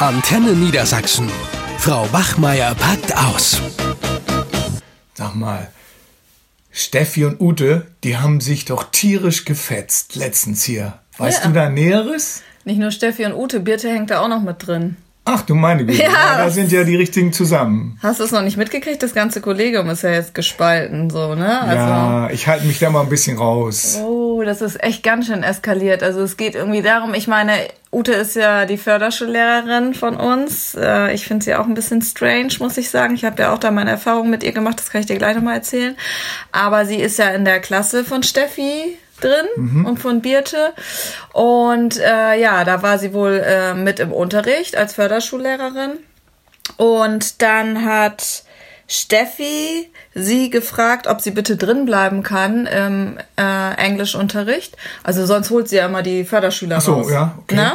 Antenne Niedersachsen. Frau Bachmeier packt aus. Sag mal, Steffi und Ute, die haben sich doch tierisch gefetzt letztens hier. Weißt Ja. du da Näheres? Nicht nur Steffi und Ute, Birte hängt da auch noch mit drin. Ach du meine Güte, Ja, da sind ja die richtigen zusammen. Hast du es noch nicht mitgekriegt? Das ganze Kollegium ist ja jetzt gespalten, so, ne? Also, ja, ich halte mich da mal ein bisschen raus. Oh, das ist echt ganz schön eskaliert. Also es geht irgendwie darum, ich meine, Ute ist ja die Förderschullehrerin von uns. Äh, Ich finde sie auch ein bisschen strange, muss ich sagen. Ich habe ja auch da meine Erfahrungen mit ihr gemacht, das kann ich dir gleich nochmal erzählen. Aber sie ist ja in der Klasse von Steffi drin und von Birte. Und äh, ja, da war sie wohl äh, mit im Unterricht als Förderschullehrerin. Und dann hat Steffi sie gefragt, ob sie bitte drin bleiben kann im äh, Englischunterricht. Also sonst holt sie ja immer die Förderschüler Ach so, raus. ja, okay. Ne?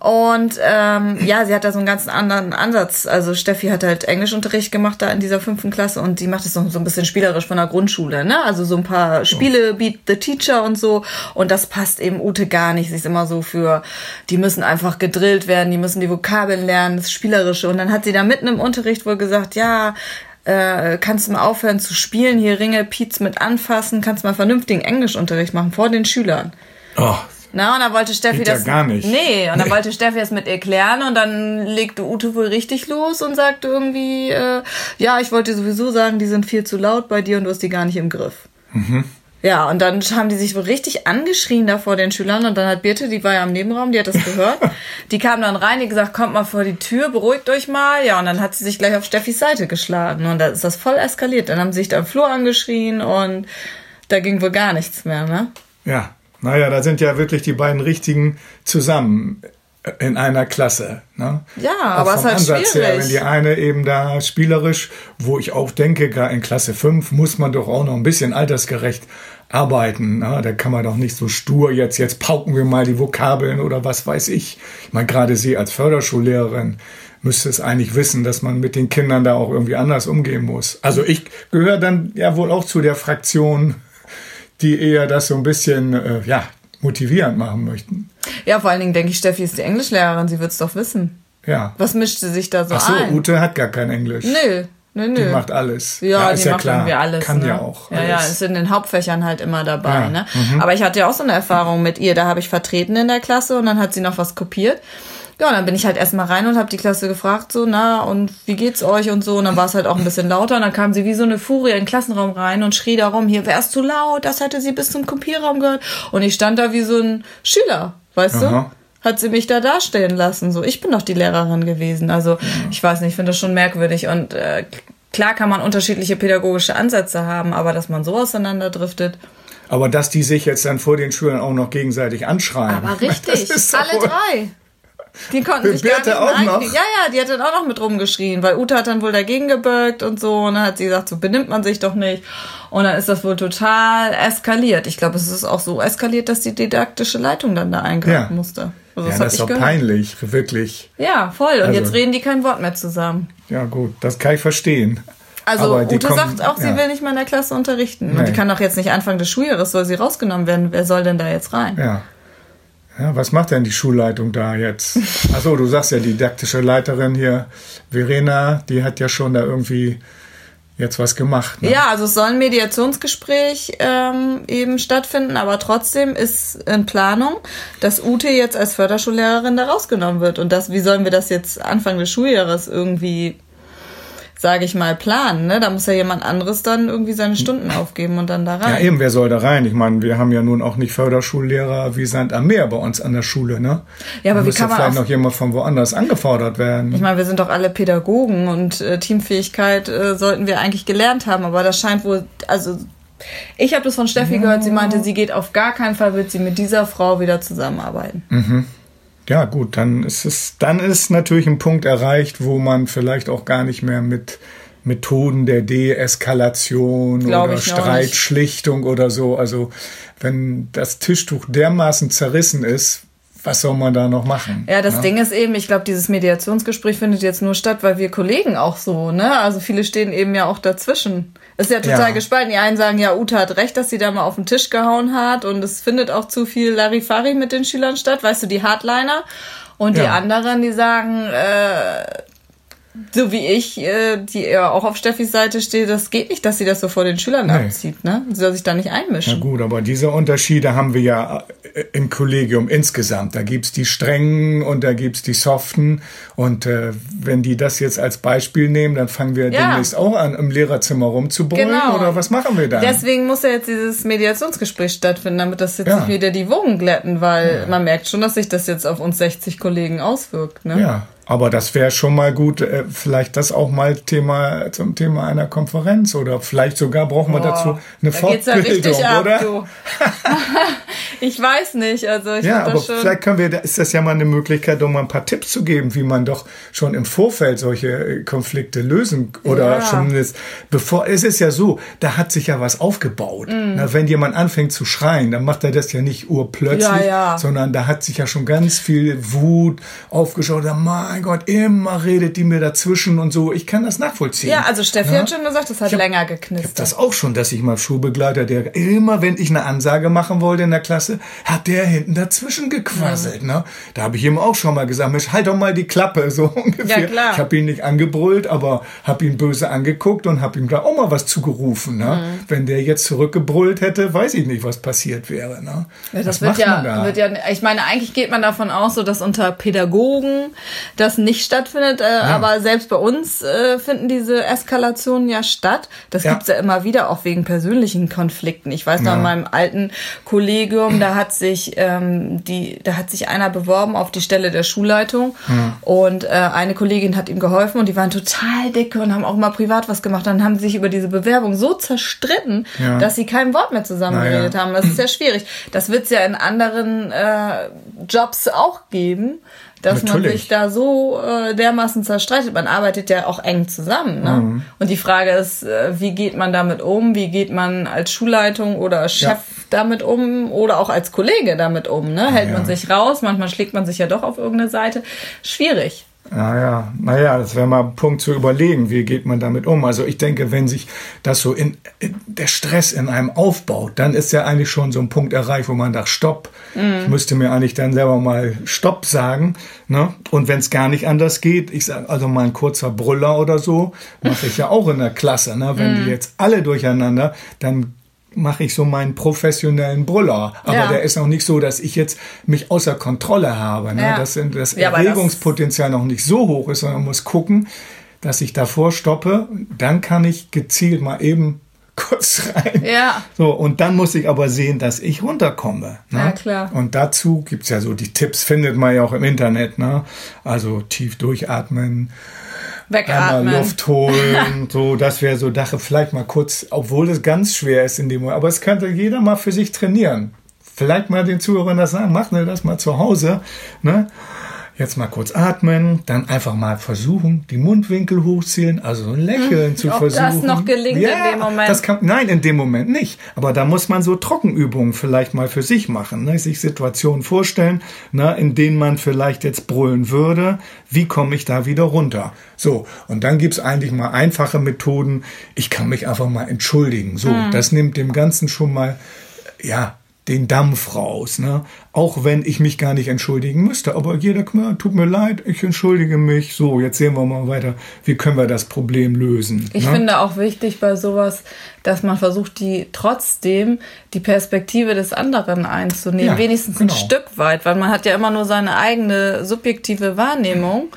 Und ähm, ja, sie hat da so einen ganz anderen Ansatz. Also Steffi hat halt Englischunterricht gemacht da in dieser fünften Klasse und die macht es so, so ein bisschen spielerisch von der Grundschule. Ne? Also so ein paar Spiele, Beat the Teacher und so. Und das passt eben Ute gar nicht. Sie ist immer so für, die müssen einfach gedrillt werden, die müssen die Vokabeln lernen, das Spielerische. Und dann hat sie da mitten im Unterricht wohl gesagt, ja, äh, kannst du mal aufhören zu spielen, hier Ringe, Piez mit anfassen, kannst du mal vernünftigen Englischunterricht machen vor den Schülern. Oh, Na, und dann wollte Steffi Geht ja das. gar nicht. Nee, und dann Nee. wollte Steffi es mit ihr klären und dann legte Ute wohl richtig los und sagte irgendwie, äh, ja, ich wollte dir sowieso sagen, die sind viel zu laut bei dir und du hast die gar nicht im Griff. Ja, und dann haben die sich wohl richtig angeschrien da vor den Schülern und dann hat Birte, die war ja im Nebenraum, die hat das gehört, die kam dann rein, die gesagt, kommt mal vor die Tür, beruhigt euch mal. Ja, und dann hat sie sich gleich auf Steffis Seite geschlagen und da ist das voll eskaliert. Dann haben sie sich da im Flur angeschrien und da ging wohl gar nichts mehr, ne? ja. Naja, da sind ja wirklich die beiden Richtigen zusammen in einer Klasse. Ne? Ja, Auch aber es ist halt Ansatz her, schwierig. wenn die eine eben da spielerisch, wo ich auch denke, gar in Klasse 5 muss man doch auch noch ein bisschen altersgerecht arbeiten. Ne? Da kann man doch nicht so stur jetzt, jetzt pauken wir mal die Vokabeln oder was weiß ich. Ich meine, gerade Sie als Förderschullehrerin müsste es eigentlich wissen, dass man mit den Kindern da auch irgendwie anders umgehen muss. Also ich gehöre dann ja wohl auch zu der Fraktion, die eher das so ein bisschen, äh, ja, motivierend machen möchten. Ja, vor allen Dingen denke ich, Steffi ist die Englischlehrerin, sie wird's doch wissen. Ja. Was mischt sie sich da so Ach so, ein? Ute hat gar kein Englisch. Nö, nö, nö. Die macht alles. ja, ist die ja macht klar. irgendwie alles. Kann ne? ja auch. Ja, ja, alles. ist in den Hauptfächern halt immer dabei. Ja, Ne? mhm. Aber ich hatte ja auch so eine Erfahrung mit ihr. Da habe ich vertreten in der Klasse und dann hat sie noch was kopiert. Ja, und dann bin ich halt erstmal rein und habe die Klasse gefragt, so, na, und wie geht's euch und so. Und dann war es halt auch ein bisschen lauter. Und dann kam sie wie so eine Furie in den Klassenraum rein und schrie darum, hier wär's zu laut, das hätte sie bis zum Kopierraum gehört. Und ich stand da wie so ein Schüler, weißt Aha. du? Hat sie mich da dastehen lassen. So, ich bin doch die Lehrerin gewesen. Also, ich weiß nicht, ich finde das schon merkwürdig. Und äh, klar kann man unterschiedliche pädagogische Ansätze haben, aber dass man so auseinanderdriftet. Aber dass die sich jetzt dann vor den Schülern auch noch gegenseitig anschreien. Aber richtig, das ist doch alle drei. Die konnten Für sich gar nicht auch noch? Ja, ja, die hat dann auch noch mit rumgeschrien, weil Ute hat dann wohl dagegen gebeugt und so. Und dann hat sie gesagt, so benimmt man sich doch nicht. Und dann ist das wohl total eskaliert. Ich glaube, es ist auch so eskaliert, dass die didaktische Leitung dann da eingreifen Ja. musste. Also Ja, hab das ist doch gehört. peinlich, wirklich. Ja, voll. Und Also- jetzt reden die kein Wort mehr zusammen. Ja, gut, das kann ich verstehen. Also Aber Ute kommen- sagt auch, sie ja. will nicht mehr in der Klasse unterrichten. Und Nee. die kann doch jetzt nicht Anfang des Schuljahres, soll sie rausgenommen werden. Wer soll denn da jetzt rein? Ja. Ja, was macht denn die Schulleitung da jetzt? Achso, du sagst ja, die didaktische Leiterin hier, Verena, die hat ja schon da irgendwie jetzt was gemacht. Ne? Ja, also es soll ein Mediationsgespräch ähm, eben stattfinden, aber trotzdem ist in Planung, dass Ute jetzt als Förderschullehrerin da rausgenommen wird. Und das, wie sollen wir das jetzt Anfang des Schuljahres irgendwie, sage ich mal, planen? Ne? Da muss ja jemand anderes dann irgendwie seine Stunden aufgeben und dann da Ja, rein. eben, wer soll da rein? Ich meine, wir haben ja nun auch nicht Förderschullehrer wie Sand am Meer bei uns an der Schule, ne? Ja, aber da wie kann man vielleicht auch- noch jemand von woanders angefordert werden. Ich meine, wir sind doch alle Pädagogen und äh, Teamfähigkeit äh, sollten wir eigentlich gelernt haben, aber das scheint wohl, also ich habe das von Steffi gehört, sie meinte, sie geht auf gar keinen Fall, wird sie mit dieser Frau wieder zusammenarbeiten. Ja, gut, dann ist es, dann ist natürlich ein Punkt erreicht, wo man vielleicht auch gar nicht mehr mit Methoden der Deeskalation oder. Streitschlichtung oder so, also wenn das Tischtuch dermaßen zerrissen ist, was soll man da noch machen? Ja, das ne? Ding ist eben, ich glaube, dieses Mediationsgespräch findet jetzt nur statt, weil wir Kollegen auch so, ne? Also viele stehen eben ja auch dazwischen. Ist ja total Ja. gespalten. Die einen sagen, ja, Ute hat recht, dass sie da mal auf den Tisch gehauen hat und es findet auch zu viel Larifari mit den Schülern statt, weißt du, die Hardliner. Und die Ja. anderen, die sagen, äh, so wie ich, äh, die ja auch auf Steffis Seite steht, das geht nicht, dass sie das so vor den Schülern Nee. abzieht, ne? Sie soll sich da nicht Ja einmischen. gut, aber diese Unterschiede haben wir ja äh, im Kollegium insgesamt. Da gibt's die strengen und da gibt's die soften. Und äh, wenn die das jetzt als Beispiel nehmen, dann fangen wir Ja. demnächst auch an, im Lehrerzimmer rumzubrüllen. Genau. Oder was machen wir dann? Deswegen muss ja jetzt dieses Mediationsgespräch stattfinden, damit das jetzt Ja. nicht wieder die Wogen glätten, weil man merkt schon, dass sich das jetzt auf uns 60 Kollegen auswirkt, ne? Ja, aber das wäre schon mal gut, äh, vielleicht das auch mal Thema zum Thema einer Konferenz oder vielleicht sogar brauchen wir dazu eine da geht's ja Fortbildung, richtig ab, oder? ich weiß nicht, also ich Ja, aber vielleicht können wir, da ist das ja mal eine Möglichkeit, um mal ein paar Tipps zu geben, wie man doch schon im Vorfeld solche äh, Konflikte lösen oder Ja. zumindest bevor, es ist ja so, da hat sich ja was aufgebaut. Mhm. Na, wenn jemand anfängt zu schreien, dann macht er das ja nicht urplötzlich, Ja, ja. sondern da hat sich ja schon ganz viel Wut aufgeschaut. Mein Gott, immer redet die mir dazwischen und so. Ich kann das nachvollziehen. Ja, also Steffi hat schon gesagt, das hat hab- länger Ich habe geknistert. das auch schon, dass ich mal Schulbegleiter, der immer, wenn ich eine Ansage machen wollte in der Klasse, hat der hinten dazwischen gequasselt. Ne? Da habe ich ihm auch schon mal gesagt, Mensch, halt doch mal die Klappe, so ungefähr. Ja, klar. Ich habe ihn nicht angebrüllt, aber habe ihn böse angeguckt und habe ihm da auch mal was zugerufen. Ne? Mhm. Wenn der jetzt zurückgebrüllt hätte, weiß ich nicht, was passiert wäre. Ne? Ja, das wird macht man ja, da? wird ja, ich meine, eigentlich geht man davon aus, so dass unter Pädagogen das nicht stattfindet, äh, aber selbst bei uns äh, finden diese Eskalationen ja statt. Das Ja. gibt's ja immer wieder, auch wegen persönlichen Konflikten. Ich weiß noch, Ja. in meinem alten Kollegium, da hat sich ähm, die, da hat sich einer beworben auf die Stelle der Schulleitung und äh, eine Kollegin hat ihm geholfen und die waren total dicke und haben auch mal privat was gemacht. Dann haben sie sich über diese Bewerbung so zerstritten, Ja. dass sie kein Wort mehr zusammengeredet Naja. haben. Das ist ja schwierig. Das wird es ja in anderen äh, Jobs auch geben, dass man Natürlich. sich da so äh, dermaßen zerstreitet. Man arbeitet ja auch eng zusammen. Ne? Mhm. Und die Frage ist, äh, wie geht man damit um? Wie geht man als Schulleitung oder Chef Ja. damit um oder auch als Kollege damit um? Ne? Hält Ja. man sich raus? Manchmal schlägt man sich ja doch auf irgendeine Seite. Schwierig. Naja, naja, das wäre mal ein Punkt zu überlegen, wie geht man damit um. Also ich denke, wenn sich das so in, in der Stress in einem aufbaut, dann ist ja eigentlich schon so ein Punkt erreicht, wo man sagt, stopp. Ich müsste mir eigentlich dann selber mal Stopp sagen. Ne? Und wenn es gar nicht anders geht, ich sage also mal ein kurzer Brüller oder so, mache ich ja auch in der Klasse. Ne? Wenn die jetzt alle durcheinander, dann mache ich so meinen professionellen Brüller. Aber Ja. der ist noch nicht so, dass ich jetzt mich außer Kontrolle habe. Ne? Ja. Das, sind, das Ja, das- noch nicht so hoch ist, sondern muss gucken, dass ich davor stoppe. Dann kann ich gezielt mal eben kurz rein. Ja. So, und dann muss ich aber sehen, dass ich runterkomme. Ne? Ja, klar. Und dazu gibt's ja so die Tipps, findet man ja auch im Internet. Ne? Also tief durchatmen, Wegatmen. einmal Luft holen, so, das wäre so Dache. Vielleicht mal kurz, obwohl es ganz schwer ist in dem Moment, aber es könnte jeder mal für sich trainieren. Vielleicht mal den Zuhörern das sagen, mach ne, das mal zu Hause. Ne? Jetzt mal kurz atmen, dann einfach mal versuchen, die Mundwinkel hochziehen, also so ein Lächeln zu Ob versuchen. das noch gelingt in dem Moment. Das kann, nein, in dem Moment nicht. Aber da muss man so Trockenübungen vielleicht mal für sich machen, ne? sich Situationen vorstellen, ne? in denen man vielleicht jetzt brüllen würde. Wie komme ich da wieder runter? So, und dann gibt's eigentlich mal einfache Methoden. Ich kann mich einfach mal entschuldigen. So, Hm. das nimmt dem Ganzen schon mal, ja, den Dampf raus, ne? Auch wenn ich mich gar nicht entschuldigen müsste. Aber jeder, ja, tut mir leid, ich entschuldige mich. So, jetzt sehen wir mal weiter, wie können wir das Problem lösen. Ich ne? finde auch wichtig bei sowas, dass man versucht, die trotzdem die Perspektive des anderen einzunehmen, Ja, wenigstens genau. ein Stück weit, weil man hat ja immer nur seine eigene subjektive Wahrnehmung.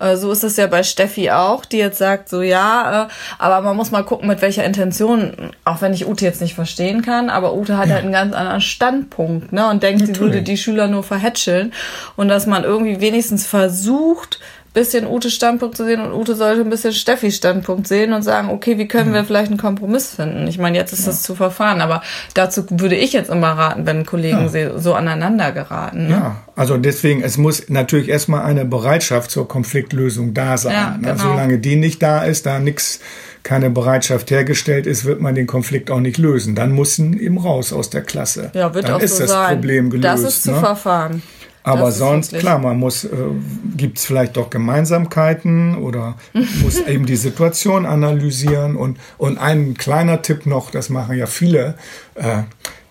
Äh, so ist es ja bei Steffi auch, die jetzt sagt, so ja, äh, aber man muss mal gucken, mit welcher Intention, auch wenn ich Ute jetzt nicht verstehen kann, aber Ute hat halt einen ganz anderen Standpunkt, ne, und denkt, sie Natürlich. würde die Schüler nur verhätscheln und dass man irgendwie wenigstens versucht, bisschen Utes Standpunkt zu sehen und Ute sollte ein bisschen Steffis Standpunkt sehen und sagen, okay, wie können wir vielleicht einen Kompromiss finden? Ich meine, jetzt ist das zu verfahren, aber dazu würde ich jetzt immer raten, wenn Kollegen se- so aneinander geraten. Ne? Ja, also deswegen, es muss natürlich erstmal eine Bereitschaft zur Konfliktlösung da sein. Ja, ne? genau. Solange die nicht da ist, da nix, keine Bereitschaft hergestellt ist, wird man den Konflikt auch nicht lösen. Dann müssen eben raus aus der Klasse. Ja, wird Dann auch ist so das sein. Problem gelöst. das ist zu ne? verfahren. Aber sonst, klar, man muss, äh, gibt es vielleicht doch Gemeinsamkeiten oder muss eben die Situation analysieren. Und, und ein kleiner Tipp noch, das machen ja viele, äh,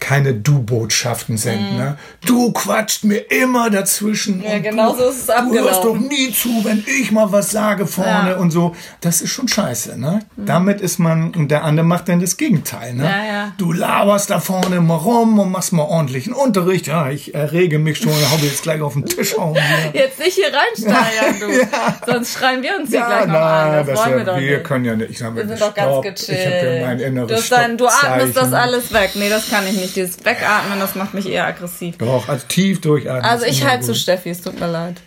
keine Du-Botschaften senden. Ne? Du quatscht mir immer dazwischen. Ja, und genau du, so ist es Du hörst doch abgelaufen. nie zu, wenn ich mal was sage vorne Ja. und so. Das ist schon scheiße. Ne? Damit ist man, und der andere macht dann das Gegenteil. Ne? Ja, ja. Du laberst da vorne mal rum und machst mal ordentlichen Unterricht. Ja, ich errege mich schon, mir jetzt gleich auf den Tisch hauen. Jetzt nicht hier reinsteigern, du. Sonst schreien wir uns hier Ja, gleich noch an. Das, das wollen ja, wir doch wir nicht. können ja nicht. Ich Wir sind doch ganz gechillt. Ich habe ja mein inneres du, dann, du atmest das alles weg. Nee, das kann ich nicht. Dieses Wegatmen, das macht mich eher aggressiv. Doch, also tief durchatmen. Also ist ich halte zu. Steffi, es tut mir leid.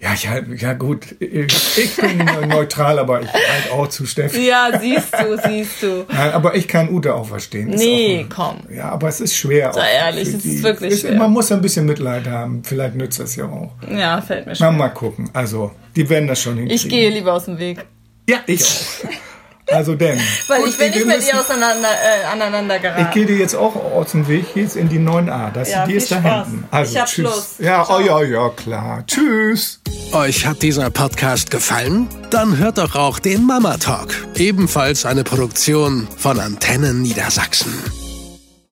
Ja, ich halt, ja gut. Ich, ich bin neutral, aber ich halte auch zu Steffi. Ja, siehst du, siehst du. Nein, aber ich kann Ute auch verstehen. Ist Nee, auch, komm. Ja, aber es ist schwer. Sei ehrlich, es ist wirklich es, schwer. Man muss ein bisschen Mitleid haben. Vielleicht nützt das ja auch. Ja, fällt mir schon. mal gucken. Also, die werden das schon hinkriegen. Ich gehe lieber aus dem Weg. Ja, ich auch. Also denn. Weil ich will nicht mit müssen- ihr auseinander, äh, aneinander Ich geraten. gehe dir jetzt auch aus dem Weg, jetzt in die 9a. Das, Ja, die viel ist da hinten. Also, Ich hab tschüss. Schluss. Ja, Ciao. oh ja, ja, klar. Tschüss. Euch hat dieser Podcast gefallen? Dann hört doch auch den Mama Talk, ebenfalls eine Produktion von Antennen Niedersachsen.